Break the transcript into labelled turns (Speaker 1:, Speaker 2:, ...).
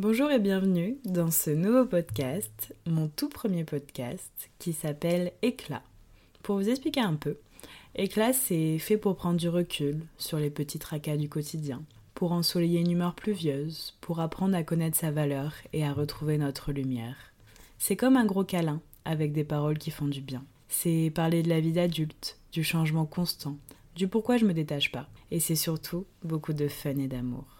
Speaker 1: Bonjour et bienvenue dans ce nouveau podcast, mon tout premier podcast qui s'appelle Éclat. Pour vous expliquer un peu, Éclat c'est fait pour prendre du recul sur les petits tracas du quotidien, pour ensoleiller une humeur pluvieuse, pour apprendre à connaître sa valeur et à retrouver notre lumière. C'est comme un gros câlin avec des paroles qui font du bien. C'est parler de la vie d'adulte, du changement constant, du pourquoi je me détache pas. Et c'est surtout beaucoup de fun et d'amour.